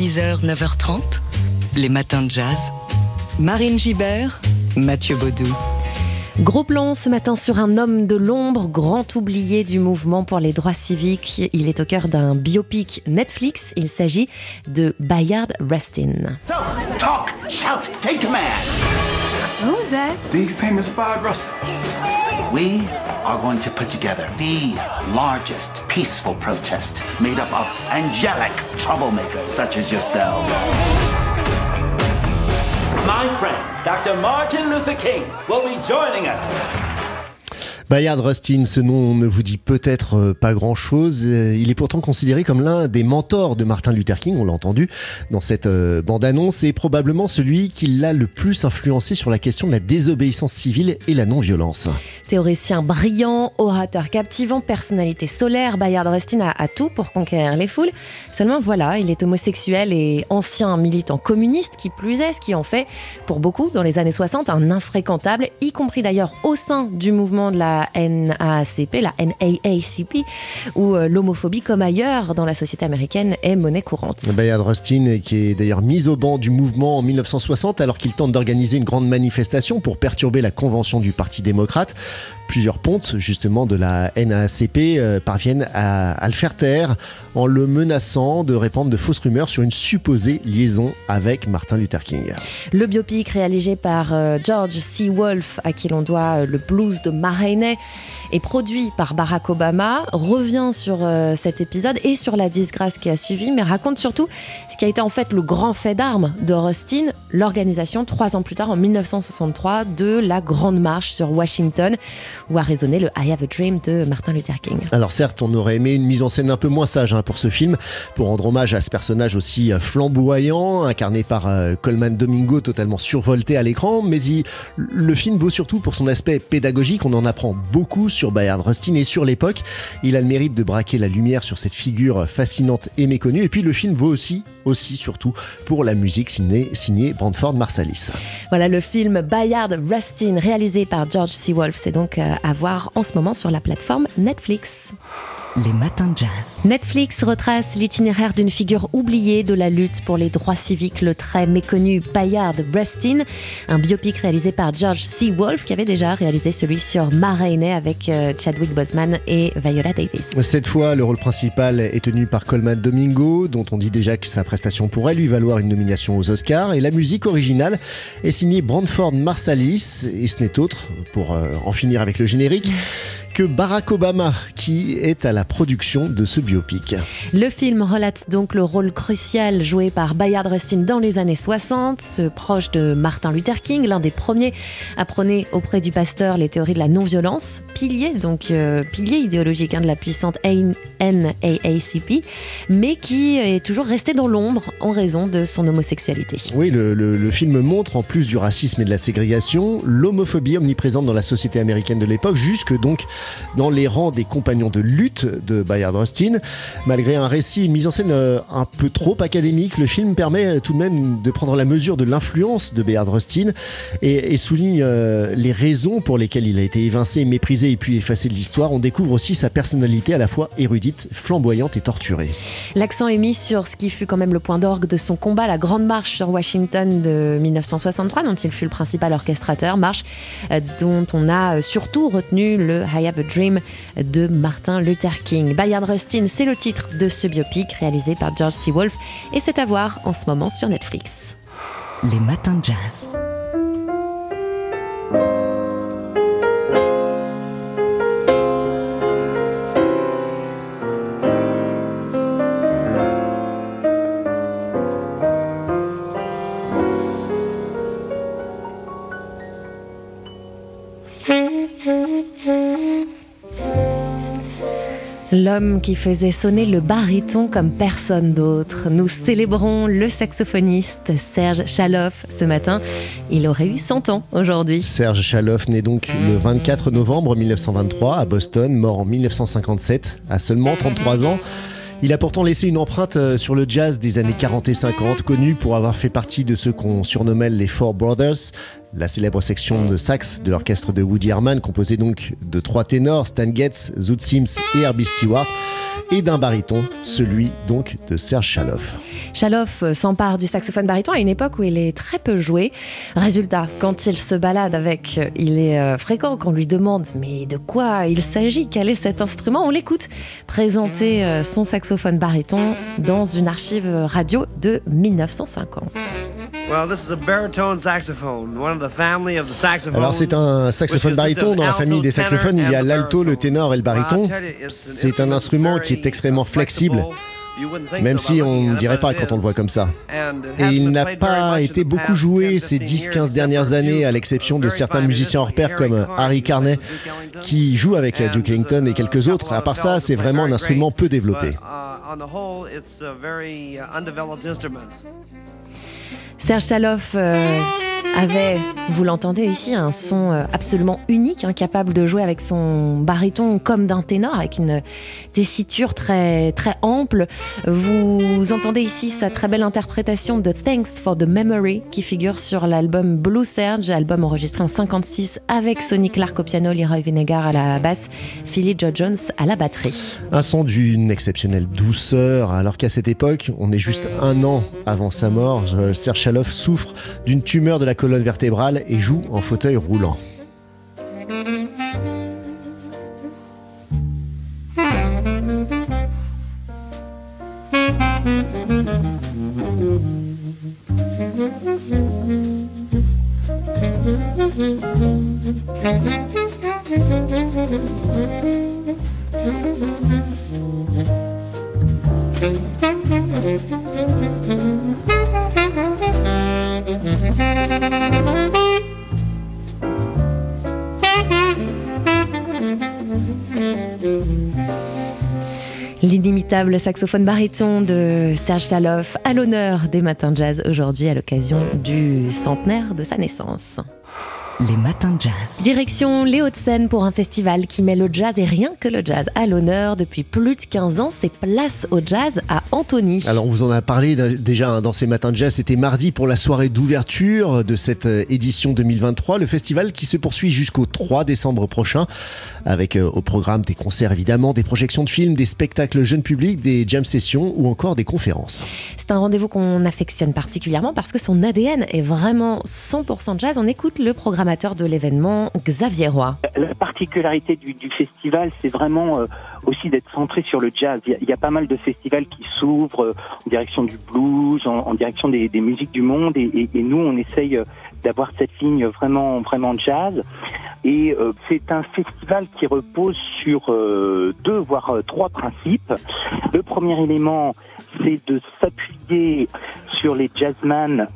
6h, 9h30, les matins de jazz. Marine Gibert, Mathieu Baudou. Gros plan ce matin sur un homme de l'ombre, grand oublié du mouvement pour les droits civiques. Il est au cœur d'un biopic Netflix. Il s'agit de Bayard Rustin. So, talk, shout, take command. Who's that? The famous Bob Russell. We are going to put together the largest peaceful protest made up of angelic troublemakers such as yourselves. My friend, Dr. Martin Luther King, will be joining us. Bayard Rustin, ce nom ne vous dit peut-être euh, pas grand-chose. Euh, il est pourtant considéré comme l'un des mentors de Martin Luther King, on l'a entendu dans cette euh, bande-annonce, et probablement celui qui l'a le plus influencé sur la question de la désobéissance civile et la non-violence. Théoricien brillant, orateur captivant, personnalité solaire, Bayard Rustin a, tout pour conquérir les foules. Seulement voilà, il est homosexuel et ancien militant communiste, qui plus est, ce qui en fait, pour beaucoup, dans les années 60, un infréquentable, y compris d'ailleurs au sein du mouvement de la NAACP, la NAACP, où euh, l'homophobie, comme ailleurs dans la société américaine, est monnaie courante. Bayard Rustin, qui est d'ailleurs mis au banc du mouvement en 1960 alors qu'il tente d'organiser une grande manifestation pour perturber la convention du Parti démocrate. Plusieurs pontes, justement, de la NAACP euh, parviennent à, le faire taire en le menaçant de répandre de fausses rumeurs sur une supposée liaison avec Martin Luther King. Le biopic réalisé par euh, George C. Wolfe, à qui l'on doit euh, le blues de Ma et produit par Barack Obama, revient sur cet épisode et sur la disgrâce qui a suivi, mais raconte surtout ce qui a été en fait le grand fait d'armes de Rustin, l'organisation trois ans plus tard, en 1963, de la Grande Marche sur Washington, où a le I Have a Dream de Martin Luther King. Alors certes, on aurait aimé une mise en scène un peu moins sage hein, pour ce film, pour rendre hommage à ce personnage aussi euh, flamboyant, incarné par euh, Coleman Domingo, totalement survolté à l'écran, mais le film vaut surtout pour son aspect pédagogique, on en apprend beaucoup sur Bayard Rustin et sur l'époque. Il a le mérite de braquer la lumière sur cette figure fascinante et méconnue. Et puis le film vaut aussi aussi surtout pour la musique signée, signée Brandford Marsalis. Voilà le film Bayard Rustin réalisé par George C. Wolfe, c'est donc à voir en ce moment sur la plateforme Netflix. Les matins de jazz. Netflix retrace l'itinéraire d'une figure oubliée de la lutte pour les droits civiques, le très méconnu Bayard Rustin, un biopic réalisé par George C. Wolfe qui avait déjà réalisé celui sur Ma Rainey avec euh, Chadwick Boseman et Viola Davis. Cette fois, le rôle principal est tenu par Coleman Domingo, dont on dit déjà que sa prestation pourrait lui valoir une nomination aux Oscars, et la musique originale est signée Brandford Marsalis, et ce n'est autre, pour euh, en finir avec le générique, que Barack Obama qui est à la production de ce biopic. Le film relate donc le rôle crucial joué par Bayard Rustin dans les années 60, ce proche de Martin Luther King, l'un des premiers à prôner auprès du pasteur les théories de la non-violence, pilier donc euh, pilier idéologique hein, de la puissante NAACP, mais qui est toujours resté dans l'ombre en raison de son homosexualité. Oui, le, le, le film montre en plus du racisme et de la ségrégation, l'homophobie omniprésente dans la société américaine de l'époque, jusque donc dans les rangs des compagnons de lutte de Bayard Rustin. Malgré un récit, une mise en scène un peu trop académique, le film permet tout de même de prendre la mesure de l'influence de Bayard Rustin et, souligne les raisons pour lesquelles il a été évincé, méprisé et puis effacé de l'histoire. On découvre aussi sa personnalité à la fois érudite, flamboyante et torturée. L'accent est mis sur ce qui fut quand même le point d'orgue de son combat, la Grande Marche sur Washington de 1963, dont il fut le principal orchestrateur, marche dont on a surtout retenu le I A Dream de Martin Luther King. Bayard Rustin, c'est le titre de ce biopic réalisé par George C. Wolfe et c'est à voir en ce moment sur Netflix. Les matins de jazz. L'homme qui faisait sonner le baryton comme personne d'autre. Nous célébrons le saxophoniste Serge Chaloff ce matin. Il aurait eu 100 ans aujourd'hui. Serge Chaloff naît donc le 24 novembre 1923 à Boston, mort en 1957 à seulement 33 ans. Il a pourtant laissé une empreinte sur le jazz des années 40 et 50, connu pour avoir fait partie de ceux qu'on surnommait les Four Brothers, la célèbre section de sax de l'orchestre de Woody Herman, composée donc de trois ténors, Stan Getz, Zoot Sims et Herbie Stewart, et d'un baryton, celui donc de Serge Chaloff. Chaloff s'empare du saxophone baryton à une époque où il est très peu joué. Résultat, quand il se balade avec, il est euh, fréquent qu'on lui demande mais de quoi il s'agit, quel est cet instrument? On l'écoute présenter euh, son saxophone baryton dans une archive radio de 1950. Alors c'est un saxophone baryton. Dans la famille des saxophones, il y a l'alto, le ténor et le baryton. C'est un instrument qui est extrêmement flexible même si on ne dirait pas quand on le voit comme ça. Et il n'a pas été beaucoup joué ces 10-15 dernières années, à l'exception de certains musiciens hors pair comme Harry Carney, qui joue avec Duke Ellington et quelques autres. À part ça, c'est vraiment un instrument peu développé. Serge Chaloff euh, avait, vous l'entendez ici, un son euh, absolument unique, incapable de jouer avec son baryton comme d'un ténor, avec une tessiture très, très ample. Vous entendez ici sa très belle interprétation de Thanks for the Memory, qui figure sur l'album Blue Serge, album enregistré en 56 avec Sonny Clark au piano, Leroy Vinegar à la basse, Philly Joe Jones à la batterie. Un son d'une exceptionnelle douceur, alors qu'à cette époque, on est juste un an avant sa mort, Serge souffre d'une tumeur de la colonne vertébrale et joue en fauteuil roulant. L'inimitable saxophone baryton de Serge Chaloff à l'honneur des matins jazz aujourd'hui à l'occasion du centenaire de sa naissance. Les matins de jazz. Direction les Hauts-de-Seine pour un festival qui met le jazz et rien que le jazz à l'honneur depuis plus de 15 ans. C'est Place au Jazz à Antony. Alors, on vous en a parlé déjà hein, dans ces matins de jazz. C'était mardi pour la soirée d'ouverture de cette euh, édition 2023. Le festival qui se poursuit jusqu'au 3 décembre prochain avec euh, au programme des concerts évidemment, des projections de films, des spectacles jeunes publics, des jam sessions ou encore des conférences. C'est un rendez-vous qu'on affectionne particulièrement parce que son ADN est vraiment 100% jazz. On écoute le programmateur de l'événement, Xavier Roy. La particularité du, festival, c'est vraiment euh, aussi d'être centré sur le jazz. Il y, a, pas mal de festivals qui s'ouvrent euh, en direction du blues, en, direction des, musiques du monde, et, nous, on essaye d'avoir cette ligne vraiment vraiment jazz. Et euh, c'est un festival qui repose sur euh, deux voire euh, trois principes. Le premier élément, c'est de s'appuyer sur les jazzman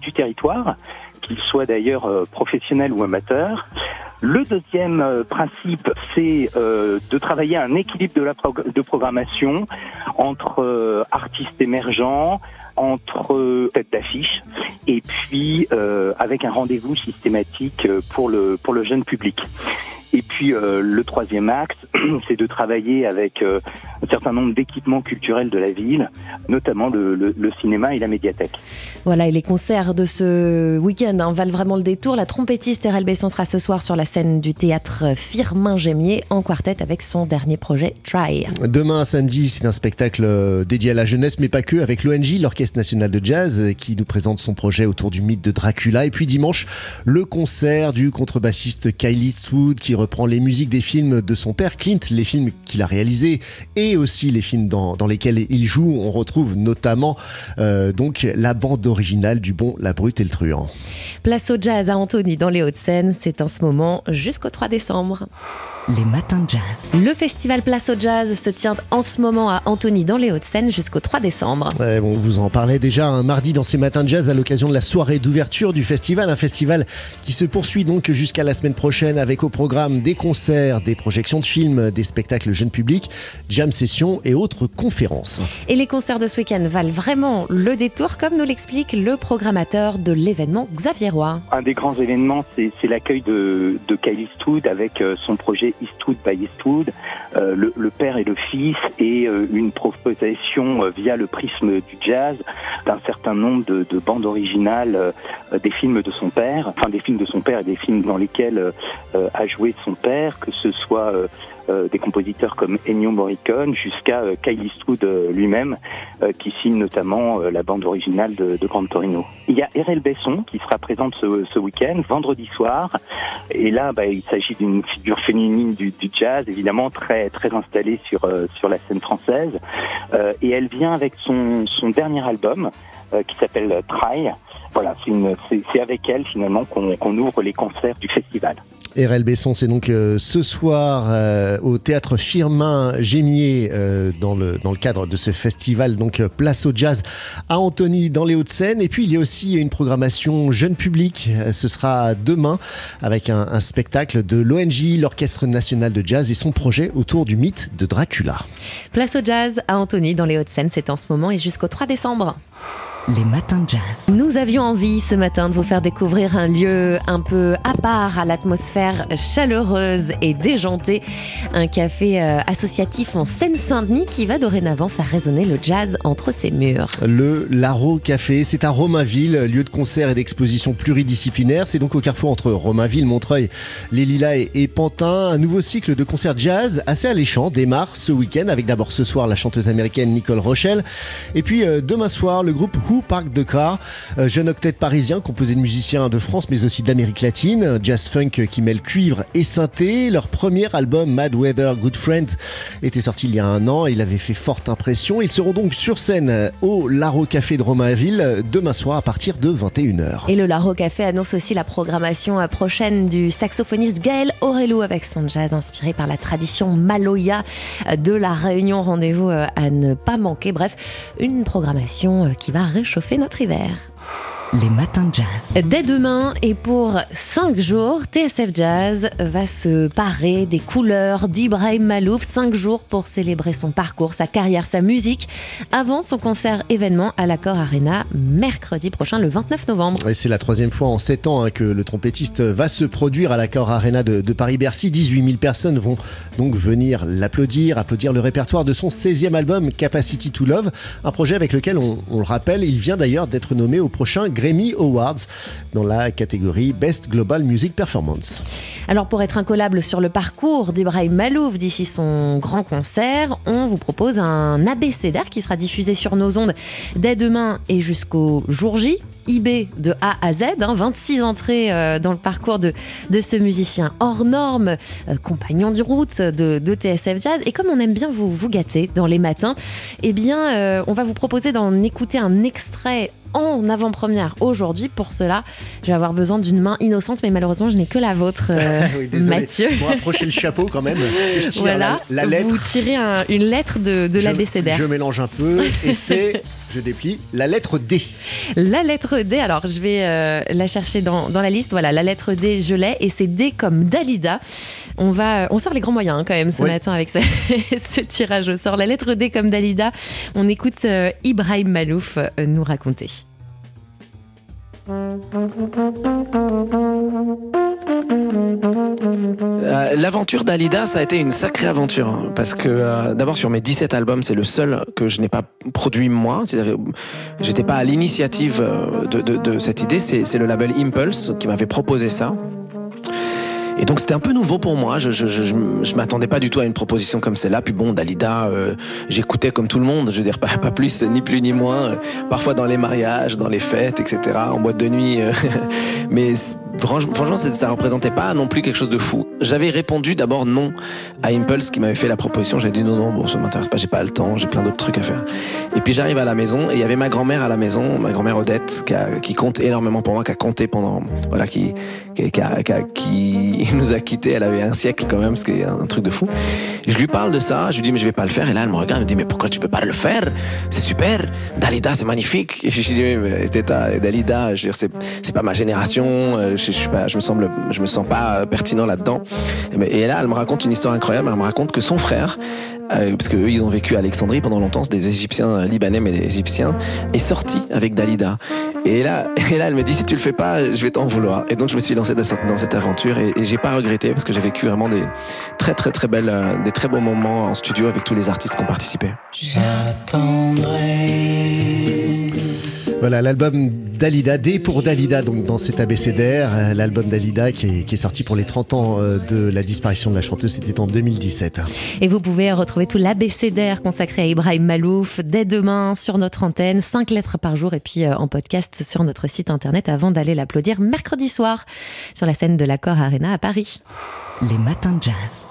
du territoire, qu'ils soient d'ailleurs professionnels ou amateurs. Le deuxième principe, c'est de travailler un équilibre de de programmation entre artistes émergents, entre têtes d'affiche et puis euh, avec un rendez-vous systématique euh, pour le pour le jeune public. Et puis euh, le troisième axe, c'est de travailler avec euh, un certain nombre d'équipements culturels de la ville, notamment le, le, cinéma et la médiathèque. Voilà, et les concerts de ce week-end hein, valent vraiment le détour. La trompettiste Erel Besson sera ce soir sur la scène du théâtre Firmin Gémier en quartet avec son dernier projet Try. Demain, samedi, c'est un spectacle euh, dédié à la jeunesse, mais pas que, avec l'ONG, l'Orchestre National de Jazz, qui nous présente son projet autour du mythe de Dracula. Et puis dimanche, le concert du contrebassiste Kylie Eastwood qui reprend les musiques des films de son père Clint, les films qu'il a réalisés et aussi les films dans, lesquels il joue. On retrouve notamment euh, donc la bande originale du Bon, la Brute et le Truand. Place au jazz à Antony dans les Hauts-de-Seine, c'est en ce moment jusqu'au 3 décembre. Les matins de jazz. Le festival Place au Jazz se tient en ce moment à Antony dans les Hauts-de-Seine jusqu'au 3 décembre. on vous en parlait déjà un mardi dans ces matins de jazz à l'occasion de la soirée d'ouverture du festival. Un festival qui se poursuit donc jusqu'à la semaine prochaine avec au programme des concerts, des projections de films, des spectacles jeunes publics, jam sessions et autres conférences. Et les concerts de ce week-end valent vraiment le détour, comme nous l'explique le programmateur de l'événement, Xavier Roy. Un des grands événements, c'est l'accueil de, de Kylie avec euh, son projet Eastwood by Eastwood, euh, le, père et le fils, et euh, une proposition euh, via le prisme du jazz d'un certain nombre de, de bandes originales des films de son père, enfin des films de son père et des films dans lesquels a joué son père, que ce soit euh, des compositeurs comme Ennio Morricone jusqu'à euh, Kyle euh, lui-même, qui signe notamment la bande originale de, de Grand Torino. Il y a R.L. Besson qui sera présente ce, week-end, vendredi soir, et là, bah, il s'agit d'une figure féminine du, du, jazz, évidemment très très installée sur sur la scène française, et elle vient avec son son dernier album qui s'appelle Try. Voilà, c'est avec elle finalement qu'on ouvre les concerts du festival. RL Besson, c'est donc euh, ce soir euh, au théâtre Firmin Gémier euh, dans, le, dans le cadre de ce festival, donc Place au Jazz à Antony dans les Hauts-de-Seine. Et puis il y a aussi une programmation jeune public. Ce sera demain avec un, un spectacle de l'ONJ, l'Orchestre national de jazz et son projet autour du mythe de Dracula. Place au Jazz à Antony dans les Hauts-de-Seine, c'est en ce moment et jusqu'au 3 décembre. Les matins de jazz. Nous avions envie ce matin de vous faire découvrir un lieu un peu à part à l'atmosphère chaleureuse et déjantée. Un café euh, associatif en Seine-Saint-Denis qui va dorénavant faire résonner le jazz entre ses murs. Le Laro Café, c'est à Romainville, lieu de concert et d'exposition pluridisciplinaire. C'est donc au carrefour entre Romainville, Montreuil, Les Lilas et, Pantin. Un nouveau cycle de concerts jazz assez alléchant démarre ce week-end avec d'abord ce soir la chanteuse américaine Nicole Rochelle. Et puis euh, demain soir, le groupe Who Park de Car, euh, jeune octet parisien composé de musiciens de France mais aussi d'Amérique latine, jazz funk qui mêle cuivre et synthé. Leur premier album Mad Weather Good Friends était sorti il y a un an, il avait fait forte impression. Ils seront donc sur scène au Laro Café de Romainville demain soir à partir de 21h. Et le Laro Café annonce aussi la programmation prochaine du saxophoniste Gaël Aurelou avec son jazz inspiré par la tradition maloya de la Réunion. Rendez-vous euh, à ne pas manquer. Bref, une programmation euh, qui va réchauffer notre hiver. Les matins de jazz. Dès demain et pour 5 jours, TSF Jazz va se parer des couleurs d'Ibrahim Malouf. 5 jours pour célébrer son parcours, sa carrière, sa musique, avant son concert événement à l'Accord Arena mercredi prochain, le 29 novembre. c'est la troisième fois en 7 ans hein, que le trompettiste va se produire à l'Accord Arena de, Paris-Bercy. 18 000 personnes vont donc venir l'applaudir, applaudir le répertoire de son 16e album Capacity to Love, un projet avec lequel, on, on le rappelle, il vient d'ailleurs d'être nommé au prochain Grammy Awards dans la catégorie Best Global Music Performance. Alors pour être incollable sur le parcours d'Ibrahim Malouf d'ici son grand concert, on vous propose un abécédaire qui sera diffusé sur nos ondes dès demain et jusqu'au jour J. IB de A à Z, 26 hein, entrées euh, dans le parcours de, de ce musicien hors norme, euh, compagnon du route de, TSF Jazz. Et comme on aime bien vous, vous gâter dans les matins, eh bien, euh, on va vous proposer d'en écouter un extrait en avant-première aujourd'hui. Pour cela, je vais avoir besoin d'une main innocente, mais malheureusement, je n'ai que la vôtre, euh, Mathieu. Pour approcher le chapeau quand même. voilà, la, lettre. Vous tirez une lettre de, de l'abécédaire. Je mélange un peu et c'est, je déplie, la lettre D. La lettre D, alors je vais euh, la chercher dans, dans, la liste. Voilà, la lettre D, je l'ai et c'est D comme Dalida. On va, on sort les grands moyens hein, quand même ce matin avec ce, ce, tirage au sort. La lettre D comme Dalida. On écoute euh, Ibrahim Malouf nous raconter. Euh, l'aventure d'Alida, ça a été une sacrée aventure. Hein, parce que euh, d'abord, sur mes 17 albums, c'est le seul que je n'ai pas produit moi. C'est-à-dire, j'étais pas à l'initiative euh, de, cette idée. C'est le label Impulse qui m'avait proposé ça. Et donc c'était un peu nouveau pour moi. Je, je, m'attendais pas du tout à une proposition comme celle-là. Puis bon, Dalida, j'écoutais comme tout le monde. Je veux dire, pas, plus, ni plus ni moins. Parfois dans les mariages, dans les fêtes, etc. En boîte de nuit. Mais franchement, ça représentait pas non plus quelque chose de fou. J'avais répondu d'abord non à Impulse qui m'avait fait la proposition. J'ai dit non, non, bon, ça m'intéresse pas, j'ai pas le temps, j'ai plein d'autres trucs à faire. Et puis j'arrive à la maison et il y avait ma grand-mère à la maison, ma grand-mère Odette, qui, compte énormément pour moi, qui a compté pendant, voilà, qui, nous a quittés. Elle avait un siècle quand même, ce qui est un truc de fou. Je lui parle de ça, je lui dis mais je vais pas le faire. Et là elle me regarde, elle me dit mais pourquoi tu veux pas le faire? C'est super. Dalida, c'est magnifique. Et je lui dis mais Teta, Dalida, c'est pas ma génération. Euh, je, je, me sens pas euh, pertinent là-dedans. Et là, elle me raconte une histoire incroyable. Elle me raconte que son frère, euh, parce qu'eux, ils ont vécu à Alexandrie pendant longtemps, c'est des Égyptiens libanais, mais des Égyptiens, est sorti avec Dalida. Et là, et là, elle me dit si tu le fais pas, je vais t'en vouloir. Et donc, je me suis lancé dans cette, aventure et, et j'ai pas regretté parce que j'ai vécu vraiment des très, très, très belles, euh, des très beaux moments en studio avec tous les artistes qui ont participé. J'attendrai Voilà l'album Dalida, D pour Dalida, donc dans cet abécédaire, euh, l'album Dalida qui est, qui est sorti pour les 30 ans euh, de la disparition de la chanteuse, c'était en 2017. Et vous pouvez retrouver tout l'abécédaire consacré à Ibrahim Malouf dès demain sur notre antenne, 5 lettres par jour et puis euh, en podcast sur notre site internet avant d'aller l'applaudir mercredi soir sur la scène de l'Accord Arena à Paris. Les matins de jazz.